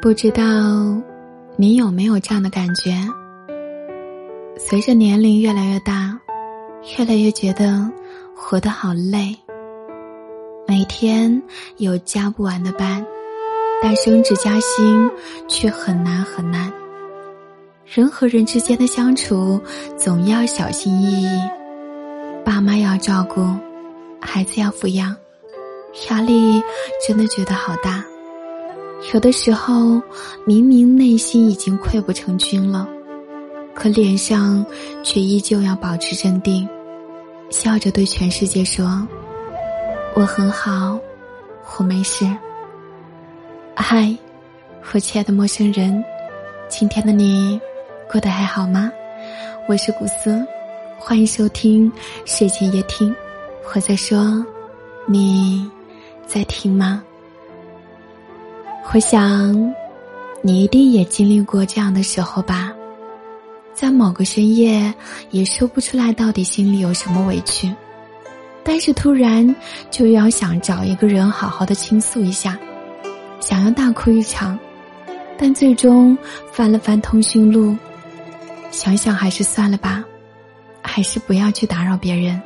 不知道你有没有这样的感觉？随着年龄越来越大，越来越觉得活得好累。每天有加不完的班，但升职加薪却很难很难。人和人之间的相处总要小心翼翼，爸妈要照顾，孩子要抚养，压力真的觉得好大。有的时候，明明内心已经溃不成军了，可脸上却依旧要保持镇定，笑着对全世界说：“我很好，我没事。”嗨，我亲爱的陌生人，今天的你过得还好吗？我是古斯，欢迎收听睡前夜听。我在说，你在听吗？我想，你一定也经历过这样的时候吧，在某个深夜，也说不出来到底心里有什么委屈，但是突然就要想找一个人好好的倾诉一下，想要大哭一场，但最终翻了翻通讯录，想想还是算了吧，还是不要去打扰别人。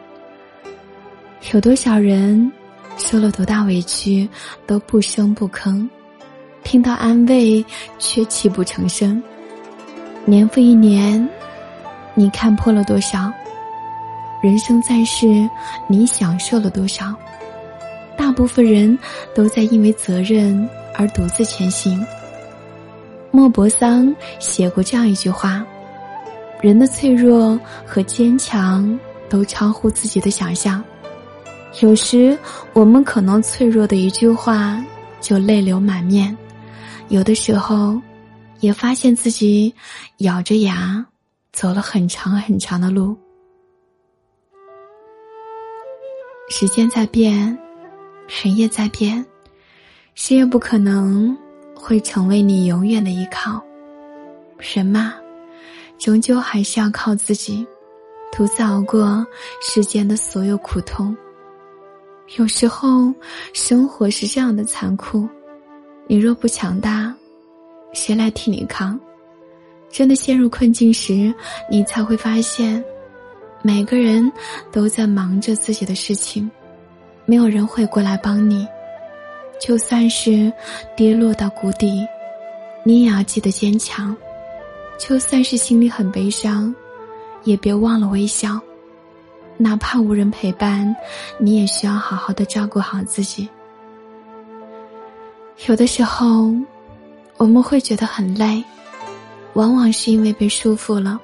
有多少人受了多大委屈都不声不吭。听到安慰，却泣不成声。年复一年，你看破了多少？人生在世，你享受了多少？大部分人都在因为责任而独自前行。莫泊桑写过这样一句话：“人的脆弱和坚强都超乎自己的想象。有时，我们可能脆弱的一句话，就泪流满面。”有的时候，也发现自己咬着牙走了很长很长的路。时间在变，人也在变，谁也不可能会成为你永远的依靠。人嘛，终究还是要靠自己，独自熬过世间的所有苦痛。有时候，生活是这样的残酷。你若不强大，谁来替你扛？真的陷入困境时，你才会发现，每个人都在忙着自己的事情，没有人会过来帮你。就算是跌落到谷底，你也要记得坚强；就算是心里很悲伤，也别忘了微笑。哪怕无人陪伴，你也需要好好的照顾好自己。有的时候，我们会觉得很累，往往是因为被束缚了，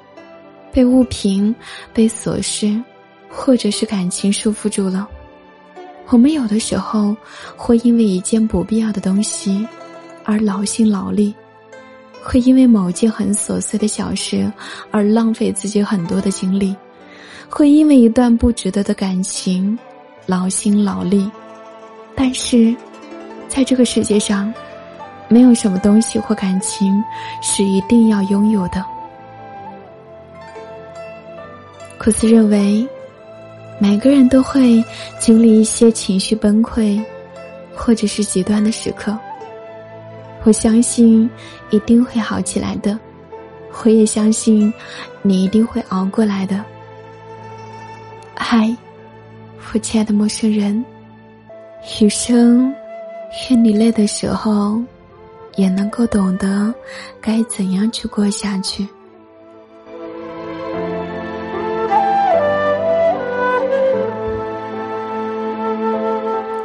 被物品、被琐事，或者是感情束缚住了。我们有的时候会因为一件不必要的东西而劳心劳力，会因为某件很琐碎的小事而浪费自己很多的精力，会因为一段不值得的感情劳心劳力，但是。在这个世界上，没有什么东西或感情是一定要拥有的。库斯认为，每个人都会经历一些情绪崩溃，或者是极端的时刻。我相信一定会好起来的，我也相信你一定会熬过来的。嗨，我亲爱的陌生人，余生。愿你累的时候，也能够懂得该怎样去过下去。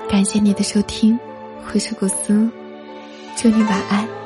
感谢你的收听，我是古斯，祝你晚安。